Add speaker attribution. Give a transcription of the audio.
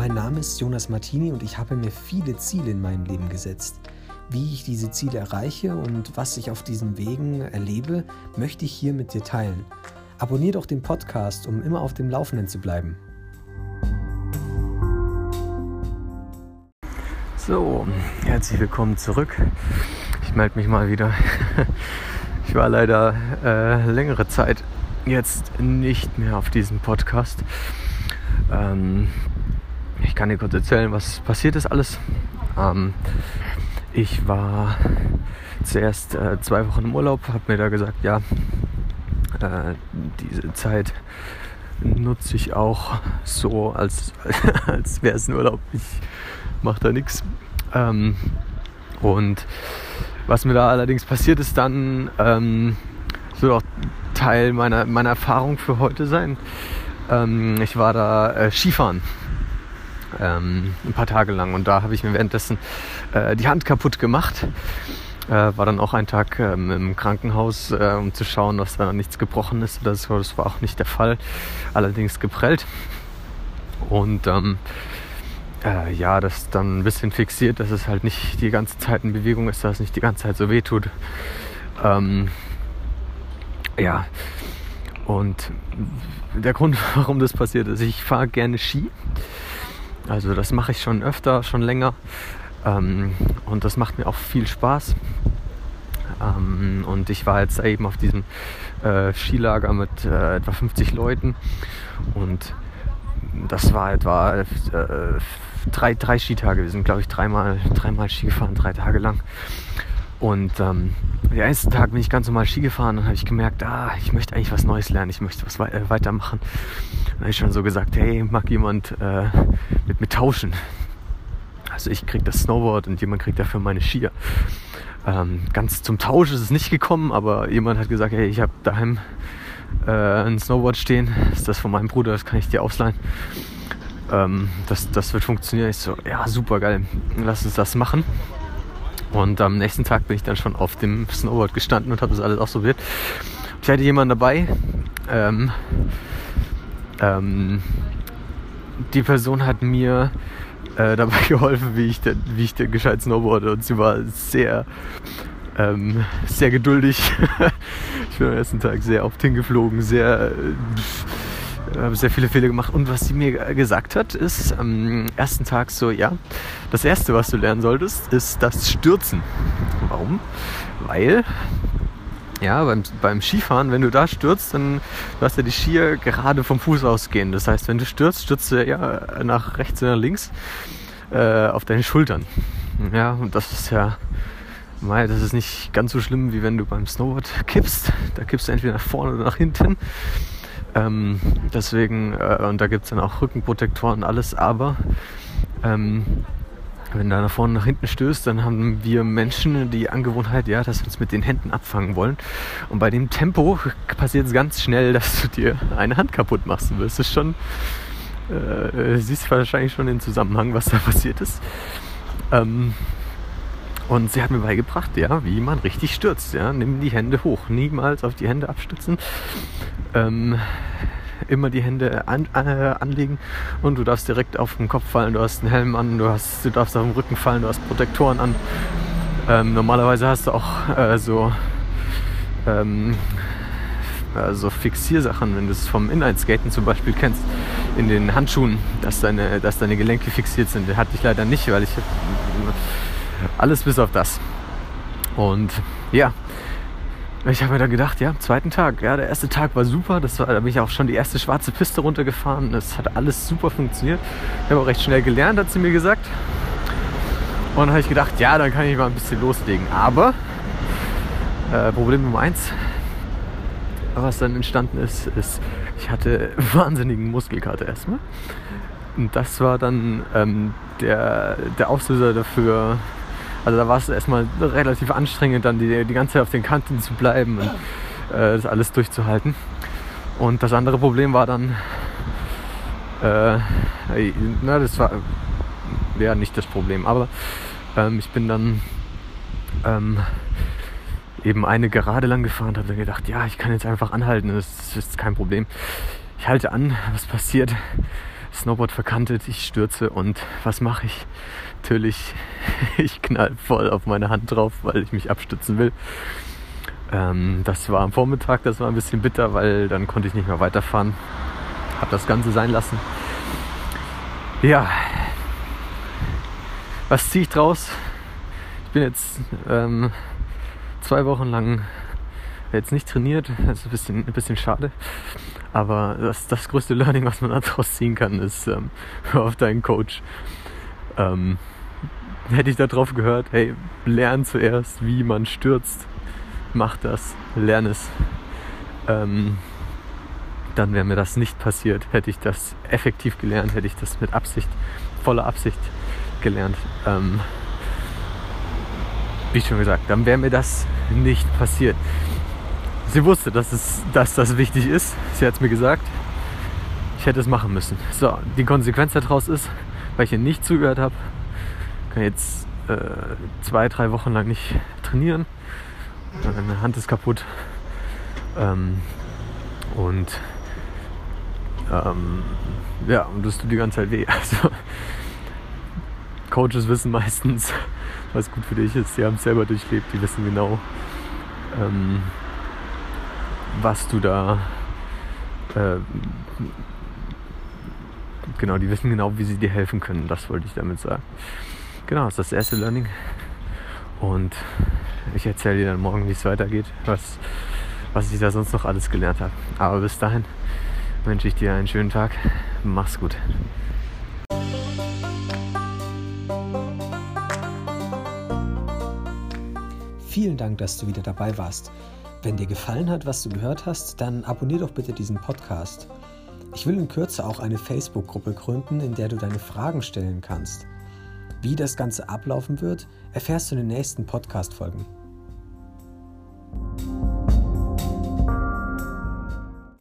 Speaker 1: Mein Name ist Jonas Martini und ich habe mir viele Ziele in meinem Leben gesetzt. Wie ich diese Ziele erreiche und was ich auf diesen Wegen erlebe, möchte ich hier mit dir teilen. Abonnier doch den Podcast, um immer auf dem Laufenden zu bleiben.
Speaker 2: So, herzlich willkommen zurück. Ich melde mich mal wieder. Ich war leider äh, längere Zeit jetzt nicht mehr auf diesem Podcast. Ähm, ich kann dir kurz erzählen, was passiert ist alles. Ähm, ich war zuerst äh, zwei Wochen im Urlaub, habe mir da gesagt, ja, äh, diese Zeit nutze ich auch so, als, als wäre es ein Urlaub. Ich mache da nichts. Ähm, und was mir da allerdings passiert ist, dann ähm, soll auch Teil meiner, meiner Erfahrung für heute sein. Ähm, ich war da äh, Skifahren. Ähm, ein paar Tage lang und da habe ich mir währenddessen äh, die Hand kaputt gemacht. Äh, war dann auch ein Tag ähm, im Krankenhaus, äh, um zu schauen, dass da nichts gebrochen ist. Das, das war auch nicht der Fall, allerdings geprellt. Und ähm, äh, ja, das dann ein bisschen fixiert, dass es halt nicht die ganze Zeit in Bewegung ist, dass es nicht die ganze Zeit so weh tut. Ähm, ja, und der Grund, warum das passiert ist, ich fahre gerne Ski. Also das mache ich schon öfter, schon länger. Ähm, und das macht mir auch viel Spaß. Ähm, und ich war jetzt eben auf diesem äh, Skilager mit äh, etwa 50 Leuten. Und das war etwa äh, drei, drei Skitage. Wir sind, glaube ich, dreimal, dreimal Ski gefahren, drei Tage lang. Und ähm, den ersten Tag bin ich ganz normal Ski gefahren und habe ich gemerkt, ah, ich möchte eigentlich was Neues lernen, ich möchte was we äh, weitermachen. Dann habe ich schon so gesagt, hey, mag jemand äh, mit mir tauschen? Also ich kriege das Snowboard und jemand kriegt dafür meine Skier. Ähm, ganz zum Tausch ist es nicht gekommen, aber jemand hat gesagt, hey, ich habe daheim äh, ein Snowboard stehen, das ist das von meinem Bruder, das kann ich dir ausleihen. Ähm, das, das wird funktionieren. Ich so, ja, super geil, lass uns das machen. Und am nächsten Tag bin ich dann schon auf dem Snowboard gestanden und habe das alles ausprobiert. Ich hatte jemanden dabei. Ähm, ähm, die Person hat mir äh, dabei geholfen, wie ich, denn, wie ich denn gescheit snowboarde. Und sie war sehr, ähm, sehr geduldig. ich bin am ersten Tag sehr oft hingeflogen, sehr. Äh, habe sehr viele Fehler gemacht. Und was sie mir gesagt hat, ist am ersten Tag so, ja, das Erste, was du lernen solltest, ist das Stürzen. Warum? Weil, ja, beim, beim Skifahren, wenn du da stürzt, dann du hast ja die Skier gerade vom Fuß ausgehen. Das heißt, wenn du stürzt, stürzt du ja nach rechts oder nach links äh, auf deine Schultern. Ja, und das ist ja das ist nicht ganz so schlimm, wie wenn du beim Snowboard kippst. Da kippst du entweder nach vorne oder nach hinten. Ähm, deswegen, äh, und da gibt es dann auch Rückenprotektoren und alles, aber ähm, wenn du nach vorne nach hinten stößt, dann haben wir Menschen die Angewohnheit, ja, dass wir uns mit den Händen abfangen wollen. Und bei dem Tempo passiert es ganz schnell, dass du dir eine Hand kaputt machst. Du wirst es schon, äh, siehst wahrscheinlich schon den Zusammenhang, was da passiert ist. Ähm, und sie hat mir beigebracht, ja, wie man richtig stürzt. Ja. Nimm die Hände hoch, niemals auf die Hände abstützen. Ähm, immer die Hände an, äh, anlegen und du darfst direkt auf den Kopf fallen. Du hast einen Helm an, du, hast, du darfst auf den Rücken fallen, du hast Protektoren an. Ähm, normalerweise hast du auch äh, so ähm, also Fixiersachen, wenn du es vom Inlineskaten zum Beispiel kennst, in den Handschuhen, dass deine, dass deine Gelenke fixiert sind. Den hatte ich leider nicht, weil ich alles bis auf das. Und ja, ich habe mir dann gedacht, ja, zweiten Tag, ja, der erste Tag war super. Das war, da bin ich auch schon die erste schwarze Piste runtergefahren. Es hat alles super funktioniert. Ich habe auch recht schnell gelernt, hat sie mir gesagt. Und dann habe ich gedacht, ja, dann kann ich mal ein bisschen loslegen. Aber äh, Problem Nummer eins, was dann entstanden ist, ist, ich hatte wahnsinnigen Muskelkater erstmal. Und das war dann ähm, der, der Auslöser dafür, also da war es erstmal relativ anstrengend, dann die, die ganze Zeit auf den Kanten zu bleiben und äh, das alles durchzuhalten. Und das andere Problem war dann, äh, na, das war ja nicht das Problem, aber ähm, ich bin dann ähm, eben eine Gerade lang gefahren und habe dann gedacht, ja, ich kann jetzt einfach anhalten, das ist kein Problem. Ich halte an, was passiert? Snowboard verkantet, ich stürze und was mache ich? Natürlich, ich knall voll auf meine Hand drauf, weil ich mich abstützen will. Ähm, das war am Vormittag, das war ein bisschen bitter, weil dann konnte ich nicht mehr weiterfahren. Hab das Ganze sein lassen. Ja, was ziehe ich draus? Ich bin jetzt ähm, zwei Wochen lang jetzt nicht trainiert. Das ist ein bisschen, ein bisschen schade. Aber das, das größte Learning, was man daraus ziehen kann, ist, ähm, hör auf deinen Coach. Ähm, hätte ich da drauf gehört, hey, lern zuerst, wie man stürzt. Mach das, lern es. Ähm, dann wäre mir das nicht passiert. Hätte ich das effektiv gelernt, hätte ich das mit Absicht, voller Absicht gelernt. Ähm, wie schon gesagt, dann wäre mir das nicht passiert. Sie wusste, dass, es, dass das wichtig ist. Sie hat es mir gesagt. Ich hätte es machen müssen. So, die Konsequenz daraus ist, weil ich ihr nicht zugehört habe, kann jetzt äh, zwei, drei Wochen lang nicht trainieren. Meine Hand ist kaputt. Ähm, und ähm, ja, und das tut die ganze Zeit weh. Also, Coaches wissen meistens, was gut für dich ist. Die haben es selber durchlebt, die wissen genau, ähm, was du da. Äh, genau, die wissen genau, wie sie dir helfen können. Das wollte ich damit sagen. Genau, das ist das erste Learning. Und ich erzähle dir dann morgen, wie es weitergeht, was, was ich da sonst noch alles gelernt habe. Aber bis dahin wünsche ich dir einen schönen Tag. Mach's gut.
Speaker 1: Vielen Dank, dass du wieder dabei warst. Wenn dir gefallen hat, was du gehört hast, dann abonnier doch bitte diesen Podcast. Ich will in Kürze auch eine Facebook-Gruppe gründen, in der du deine Fragen stellen kannst. Wie das Ganze ablaufen wird, erfährst du in den nächsten Podcast-Folgen.